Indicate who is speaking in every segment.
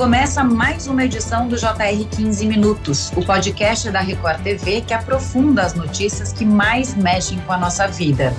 Speaker 1: Começa mais uma edição do JR 15 Minutos, o podcast da Record TV que aprofunda as notícias que mais mexem com a nossa vida.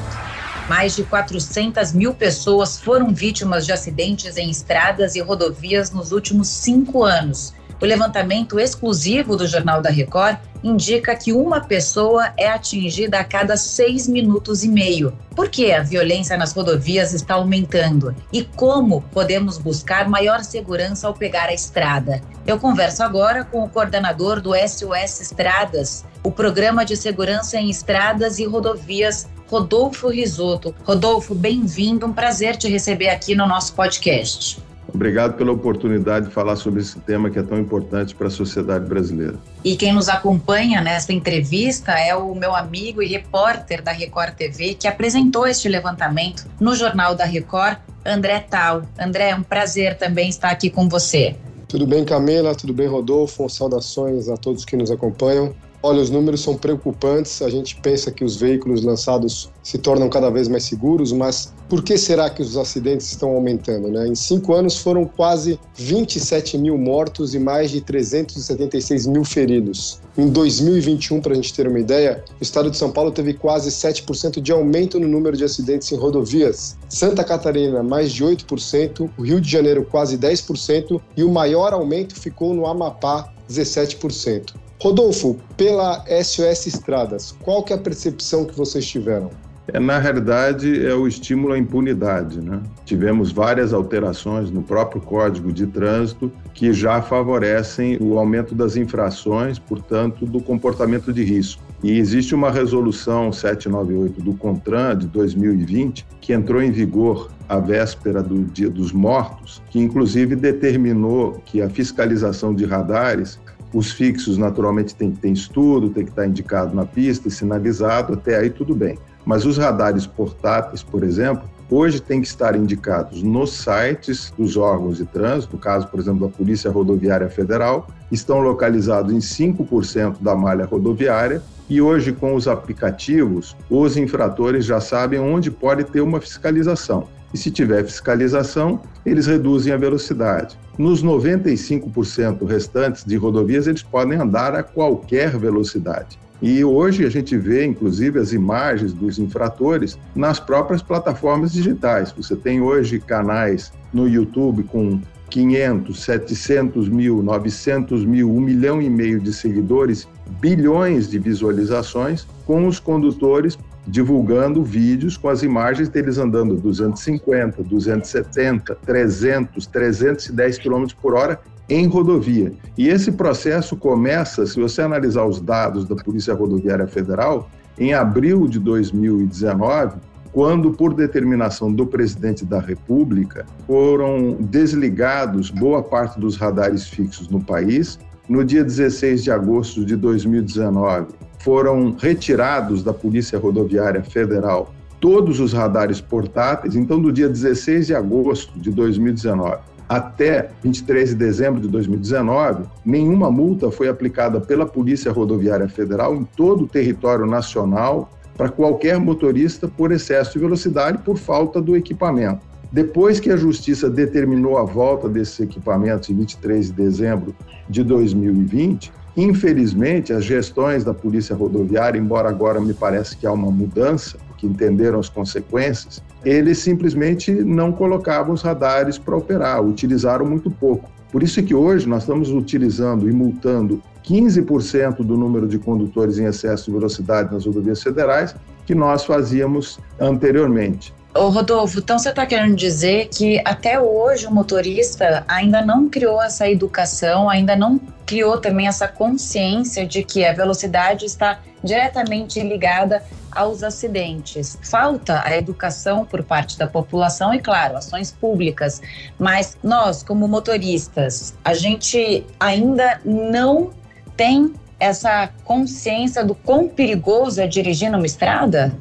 Speaker 1: Mais de 400 mil pessoas foram vítimas de acidentes em estradas e rodovias nos últimos cinco anos. O levantamento exclusivo do Jornal da Record indica que uma pessoa é atingida a cada seis minutos e meio. Por que a violência nas rodovias está aumentando? E como podemos buscar maior segurança ao pegar a estrada? Eu converso agora com o coordenador do SOS Estradas, o Programa de Segurança em Estradas e Rodovias, Rodolfo Risotto. Rodolfo, bem-vindo, um prazer te receber aqui no nosso podcast.
Speaker 2: Obrigado pela oportunidade de falar sobre esse tema que é tão importante para a sociedade brasileira.
Speaker 1: E quem nos acompanha nesta entrevista é o meu amigo e repórter da Record TV que apresentou este levantamento no Jornal da Record, André Tal. André, é um prazer também estar aqui com você.
Speaker 3: Tudo bem, Camila? Tudo bem, Rodolfo? Saudações a todos que nos acompanham. Olha, os números são preocupantes. A gente pensa que os veículos lançados se tornam cada vez mais seguros, mas por que será que os acidentes estão aumentando? Né? Em cinco anos foram quase 27 mil mortos e mais de 376 mil feridos. Em 2021, para a gente ter uma ideia, o estado de São Paulo teve quase 7% de aumento no número de acidentes em rodovias. Santa Catarina, mais de 8%, o Rio de Janeiro, quase 10%, e o maior aumento ficou no Amapá, 17%. Rodolfo, pela SOS Estradas, qual que é a percepção que vocês tiveram?
Speaker 2: É, na realidade, é o estímulo à impunidade. Né? Tivemos várias alterações no próprio Código de Trânsito que já favorecem o aumento das infrações, portanto, do comportamento de risco. E existe uma resolução 798 do CONTRAN de 2020 que entrou em vigor à véspera do Dia dos Mortos, que inclusive determinou que a fiscalização de radares os fixos, naturalmente, tem que ter estudo, tem que estar indicado na pista sinalizado, até aí tudo bem. Mas os radares portáteis, por exemplo, hoje têm que estar indicados nos sites dos órgãos de trânsito, no caso, por exemplo, da Polícia Rodoviária Federal, estão localizados em 5% da malha rodoviária e hoje, com os aplicativos, os infratores já sabem onde pode ter uma fiscalização e se tiver fiscalização, eles reduzem a velocidade. Nos 95% restantes de rodovias, eles podem andar a qualquer velocidade. E hoje a gente vê, inclusive, as imagens dos infratores nas próprias plataformas digitais. Você tem hoje canais no YouTube com 500, 700 mil, 900 mil, 1 milhão e meio de seguidores, bilhões de visualizações, com os condutores divulgando vídeos com as imagens deles andando 250, 270, 300, 310 km por hora em rodovia. E esse processo começa, se você analisar os dados da Polícia Rodoviária Federal, em abril de 2019, quando, por determinação do presidente da República, foram desligados boa parte dos radares fixos no país. No dia 16 de agosto de 2019, foram retirados da Polícia Rodoviária Federal todos os radares portáteis. Então, do dia 16 de agosto de 2019 até 23 de dezembro de 2019, nenhuma multa foi aplicada pela Polícia Rodoviária Federal em todo o território nacional para qualquer motorista por excesso de velocidade por falta do equipamento. Depois que a Justiça determinou a volta desses equipamentos em 23 de dezembro de 2020, Infelizmente, as gestões da Polícia Rodoviária, embora agora me parece que há uma mudança, que entenderam as consequências, eles simplesmente não colocavam os radares para operar, utilizaram muito pouco. Por isso que hoje nós estamos utilizando e multando 15% do número de condutores em excesso de velocidade nas rodovias federais que nós fazíamos anteriormente.
Speaker 1: Ô Rodolfo, então você está querendo dizer que até hoje o motorista ainda não criou essa educação, ainda não criou também essa consciência de que a velocidade está diretamente ligada aos acidentes. Falta a educação por parte da população e, claro, ações públicas. Mas nós, como motoristas, a gente ainda não tem essa consciência do quão perigoso é dirigir numa estrada?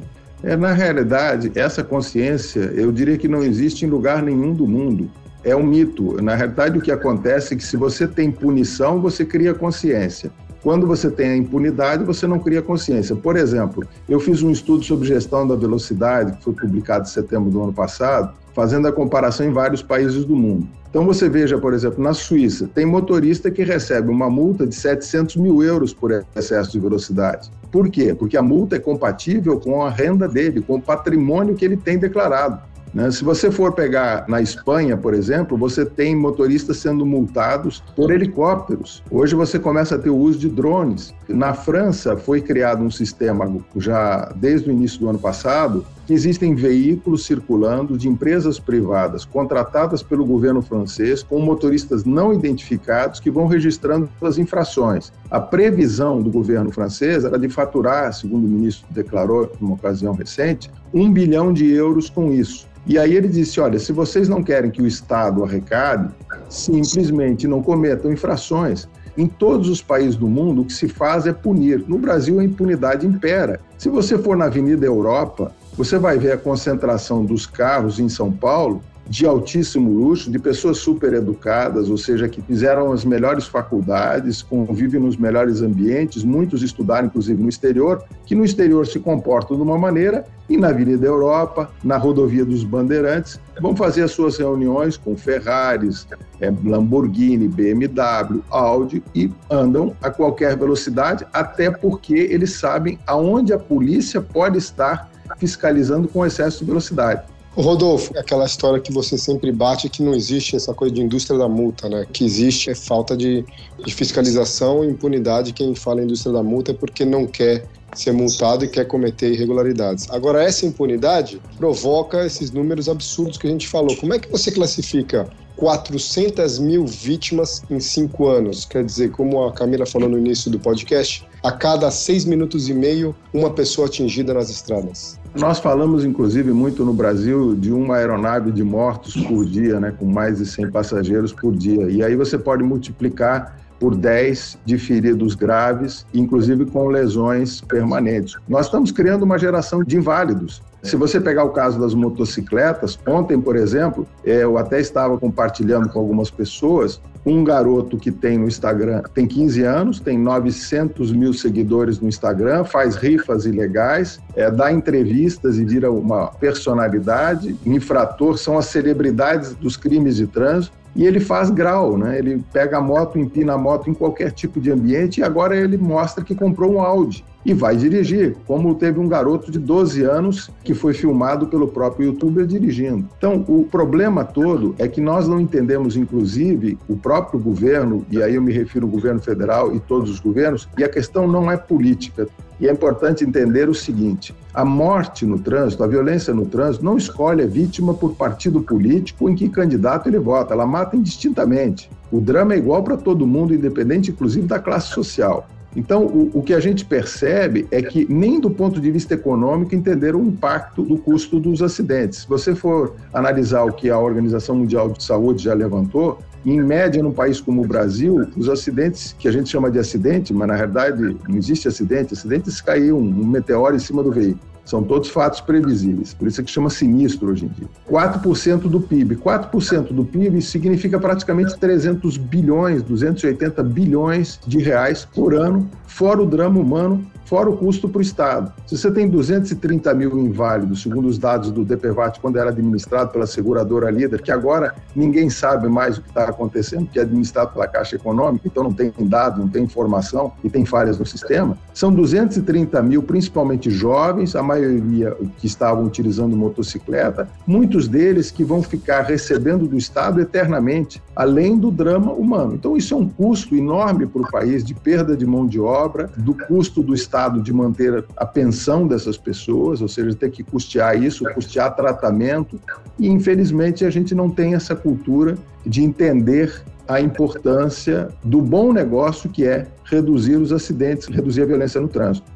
Speaker 2: É, na realidade, essa consciência, eu diria que não existe em lugar nenhum do mundo. É um mito. Na realidade, o que acontece é que se você tem punição, você cria consciência. quando você tem a impunidade, você não cria consciência. Por exemplo, eu fiz um estudo sobre gestão da velocidade, que foi publicado em setembro do ano passado, fazendo a comparação em vários países do mundo. Então você veja, por exemplo, na Suíça, tem motorista que recebe uma multa de 700 mil euros por excesso de velocidade. Por quê? Porque a multa é compatível com a renda dele, com o patrimônio que ele tem declarado. Né? Se você for pegar na Espanha, por exemplo, você tem motoristas sendo multados por helicópteros. Hoje você começa a ter o uso de drones. Na França foi criado um sistema já desde o início do ano passado que existem veículos circulando de empresas privadas contratadas pelo governo francês com motoristas não identificados que vão registrando as infrações. A previsão do governo francês era de faturar, segundo o ministro declarou numa ocasião recente, um bilhão de euros com isso. E aí ele disse: olha, se vocês não querem que o Estado arrecade, simplesmente não cometam infrações. Em todos os países do mundo, o que se faz é punir. No Brasil, a impunidade impera. Se você for na Avenida Europa, você vai ver a concentração dos carros em São Paulo de altíssimo luxo, de pessoas super educadas, ou seja, que fizeram as melhores faculdades, convivem nos melhores ambientes, muitos estudaram inclusive no exterior, que no exterior se comportam de uma maneira e na Avenida Europa, na rodovia dos Bandeirantes, vão fazer as suas reuniões com Ferraris, é, Lamborghini, BMW, Audi e andam a qualquer velocidade, até porque eles sabem aonde a polícia pode estar fiscalizando com excesso de velocidade.
Speaker 3: Rodolfo, aquela história que você sempre bate que não existe essa coisa de indústria da multa, né? Que existe é falta de, de fiscalização e impunidade. Quem fala indústria da multa é porque não quer ser multado e quer cometer irregularidades. Agora, essa impunidade provoca esses números absurdos que a gente falou. Como é que você classifica 400 mil vítimas em cinco anos? Quer dizer, como a Camila falou no início do podcast, a cada seis minutos e meio, uma pessoa atingida nas estradas.
Speaker 2: Nós falamos, inclusive, muito no Brasil de uma aeronave de mortos por dia, né, com mais de 100 passageiros por dia. E aí você pode multiplicar por 10 de feridos graves, inclusive com lesões permanentes. Nós estamos criando uma geração de inválidos. Se você pegar o caso das motocicletas, ontem, por exemplo, é, eu até estava compartilhando com algumas pessoas um garoto que tem no Instagram, tem 15 anos, tem 900 mil seguidores no Instagram, faz rifas ilegais, é, dá entrevistas e vira uma personalidade, infrator, são as celebridades dos crimes de trânsito e ele faz grau, né? Ele pega a moto, empina a moto em qualquer tipo de ambiente e agora ele mostra que comprou um Audi e vai dirigir, como teve um garoto de 12 anos que foi filmado pelo próprio youtuber dirigindo. Então, o problema todo é que nós não entendemos, inclusive, o próprio governo, e aí eu me refiro ao governo federal e todos os governos, e a questão não é política. E é importante entender o seguinte: a morte no trânsito, a violência no trânsito, não escolhe a vítima por partido político em que candidato ele vota, ela mata indistintamente. O drama é igual para todo mundo, independente inclusive da classe social. Então, o, o, que a gente percebe é que nem do ponto de vista econômico entenderam o impacto do custo dos acidentes. Se você for analisar o que a Organização Mundial de Saúde já levantou, em média, num país como o Brasil, os acidentes, que a gente chama de acidente, mas na verdade não existe acidente, acidentes caiu um meteoro em cima do veículo. São todos fatos previsíveis, por isso é que chama sinistro hoje em dia. 4% do PIB. 4% do PIB significa praticamente 300 bilhões, 280 bilhões de reais por ano, fora o drama humano fora o custo para o Estado. Se você tem 230 mil inválidos, segundo os dados do DPVAT, quando era administrado pela seguradora líder, que agora ninguém sabe mais o que está acontecendo, que é administrado pela Caixa Econômica, então não tem dado, não tem informação e tem falhas no sistema, são 230 mil, principalmente jovens, a maioria que estavam utilizando motocicleta, muitos deles que vão ficar recebendo do Estado eternamente, além do drama humano. Então, isso é um custo enorme para o país de perda de mão de obra, do custo do Estado de manter a pensão dessas pessoas, ou seja, ter que custear isso, custear tratamento, e infelizmente a gente não tem essa cultura de entender a importância do bom negócio que é reduzir os acidentes, reduzir a violência no trânsito.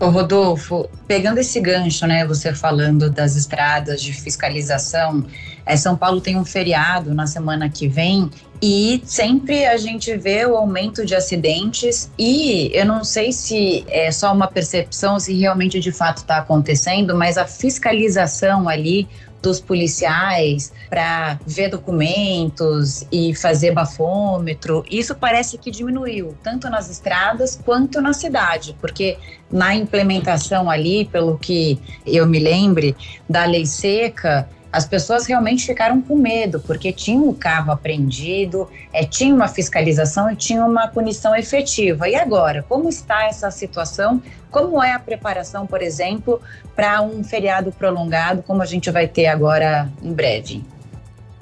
Speaker 1: Ô Rodolfo, pegando esse gancho, né, você falando das estradas de fiscalização, é, São Paulo tem um feriado na semana que vem e sempre a gente vê o aumento de acidentes e eu não sei se é só uma percepção, se realmente de fato está acontecendo, mas a fiscalização ali dos policiais para ver documentos e fazer bafômetro, isso parece que diminuiu, tanto nas estradas quanto na cidade, porque na implementação ali, pelo que eu me lembre, da lei seca, as pessoas realmente ficaram com medo, porque tinha um carro apreendido, é, tinha uma fiscalização e tinha uma punição efetiva. E agora, como está essa situação? Como é a preparação, por exemplo, para um feriado prolongado, como a gente vai ter agora em breve?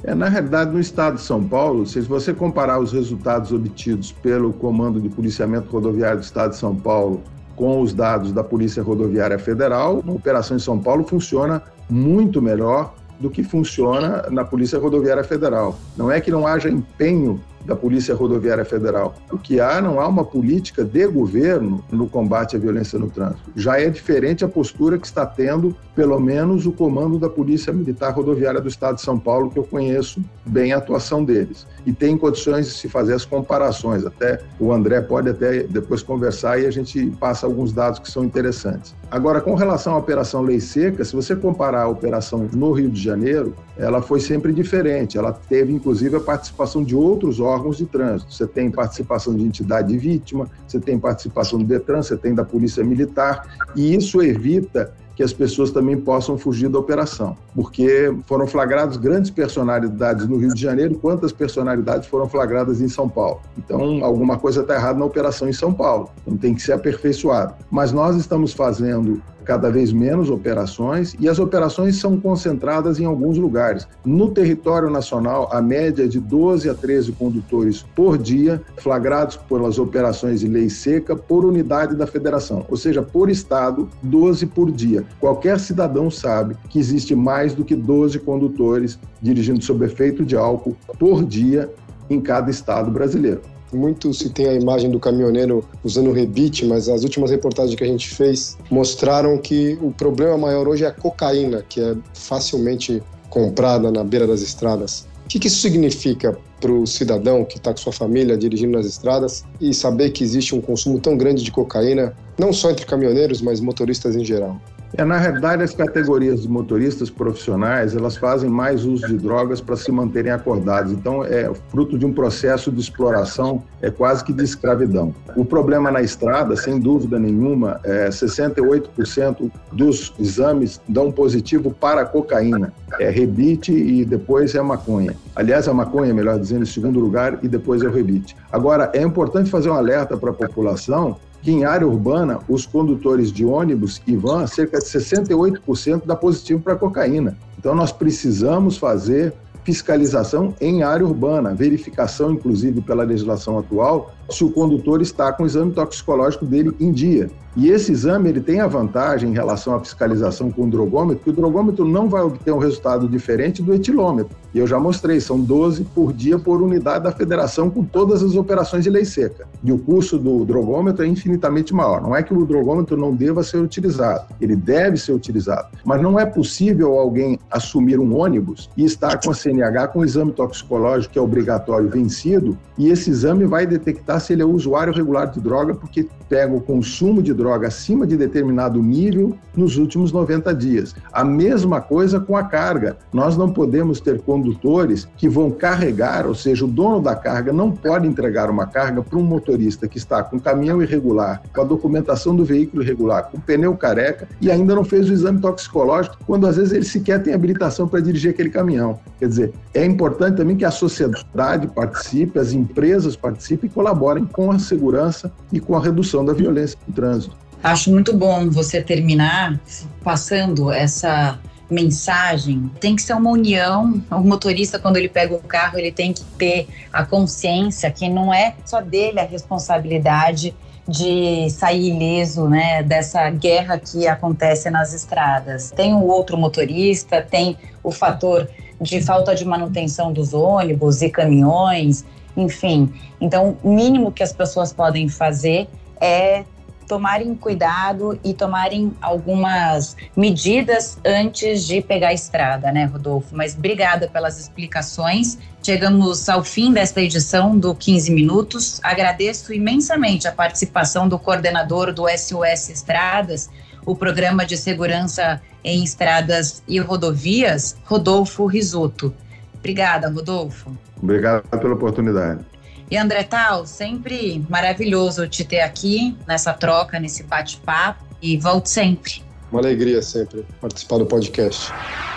Speaker 2: É, na realidade, no estado de São Paulo, se você comparar os resultados obtidos pelo Comando de Policiamento Rodoviário do Estado de São Paulo com os dados da Polícia Rodoviária Federal, a operação em São Paulo funciona muito melhor do que funciona na Polícia Rodoviária Federal. Não é que não haja empenho da Polícia Rodoviária Federal. O que há, não há uma política de governo no combate à violência no trânsito. Já é diferente a postura que está tendo, pelo menos, o comando da Polícia Militar Rodoviária do Estado de São Paulo, que eu conheço bem a atuação deles. E tem condições de se fazer as comparações. Até o André pode até depois conversar e a gente passa alguns dados que são interessantes. Agora, com relação à Operação Lei Seca, se você comparar a operação no Rio de Janeiro, ela foi sempre diferente. Ela teve, inclusive, a participação de outros órgãos de trânsito. Você tem participação de entidade vítima, você tem participação do DETRAN, você tem da Polícia Militar, e isso evita que as pessoas também possam fugir da operação, porque foram flagrados grandes personalidades no Rio de Janeiro, quantas personalidades foram flagradas em São Paulo. Então, alguma coisa está errada na operação em São Paulo, então tem que ser aperfeiçoado. Mas nós estamos fazendo cada vez menos operações e as operações são concentradas em alguns lugares. No território nacional, a média é de 12 a 13 condutores por dia, flagrados pelas operações de lei seca por unidade da federação, ou seja, por estado, 12 por dia. Qualquer cidadão sabe que existe mais do que 12 condutores dirigindo sob efeito de álcool por dia em cada estado brasileiro.
Speaker 3: Muito se tem a imagem do caminhoneiro usando rebite, mas as últimas reportagens que a gente fez mostraram que o problema maior hoje é a cocaína, que é facilmente comprada na beira das estradas. O que, que isso significa para o cidadão que está com sua família dirigindo nas estradas e saber que existe um consumo tão grande de cocaína, não só entre caminhoneiros, mas motoristas em geral?
Speaker 2: É, na realidade, as categorias de motoristas profissionais, elas fazem mais uso de drogas para se manterem acordados. Então, é fruto de um processo de exploração, é quase que de escravidão. O problema na estrada, sem dúvida nenhuma, é 68% dos exames dão positivo para cocaína. É rebite e depois é maconha. Aliás, a maconha, melhor dizendo, em segundo lugar, e depois é o rebite. Agora, é importante fazer um alerta para a população que em área urbana, os condutores de ônibus e van, cerca de 68% dá positivo para cocaína. Então, nós precisamos fazer fiscalização em área urbana, verificação, inclusive pela legislação atual, se o condutor está com o exame toxicológico dele em dia. E esse exame ele tem a vantagem em relação à fiscalização com o drogômetro, que o drogômetro não vai obter um resultado diferente do etilômetro. E eu já mostrei, são 12 por dia por unidade da federação com todas as operações de lei seca. E o custo do drogômetro é infinitamente maior. Não é que o drogômetro não deva ser utilizado, ele deve ser utilizado. Mas não é possível alguém assumir um ônibus e estar com a CNH com o exame toxicológico que é obrigatório vencido, e esse exame vai detectar se ele é usuário regular de droga, porque pega o consumo de droga acima de determinado nível nos últimos 90 dias. A mesma coisa com a carga. Nós não podemos ter condutores que vão carregar, ou seja, o dono da carga não pode entregar uma carga para um motorista que está com caminhão irregular, com a documentação do veículo irregular, com pneu careca e ainda não fez o exame toxicológico, quando às vezes ele sequer tem habilitação para dirigir aquele caminhão. Quer dizer, é importante também que a sociedade participe, as empresas participem e colaborem com a segurança e com a redução da violência no trânsito.
Speaker 1: Acho muito bom você terminar passando essa mensagem. Tem que ser uma união. O motorista, quando ele pega o carro, ele tem que ter a consciência que não é só dele a responsabilidade de sair ileso, né, dessa guerra que acontece nas estradas. Tem o outro motorista, tem o fator de falta de manutenção dos ônibus e caminhões, enfim. Então, o mínimo que as pessoas podem fazer é tomarem cuidado e tomarem algumas medidas antes de pegar a estrada, né, Rodolfo? Mas obrigada pelas explicações. Chegamos ao fim desta edição do 15 Minutos. Agradeço imensamente a participação do coordenador do SOS Estradas, o Programa de Segurança em Estradas e Rodovias, Rodolfo Risotto. Obrigada, Rodolfo.
Speaker 2: Obrigado pela oportunidade.
Speaker 1: E André Tal, sempre maravilhoso te ter aqui nessa troca, nesse bate-papo e volte sempre.
Speaker 3: Uma alegria sempre participar do podcast.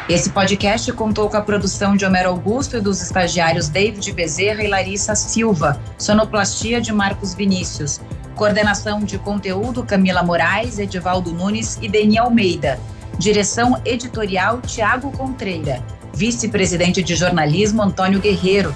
Speaker 1: Esse podcast contou com a produção de Homero Augusto e dos estagiários David Bezerra e Larissa Silva, sonoplastia de Marcos Vinícius, coordenação de conteúdo Camila Moraes, Edivaldo Nunes e Deni Almeida, direção editorial Tiago Contreira, vice-presidente de jornalismo Antônio Guerreiro.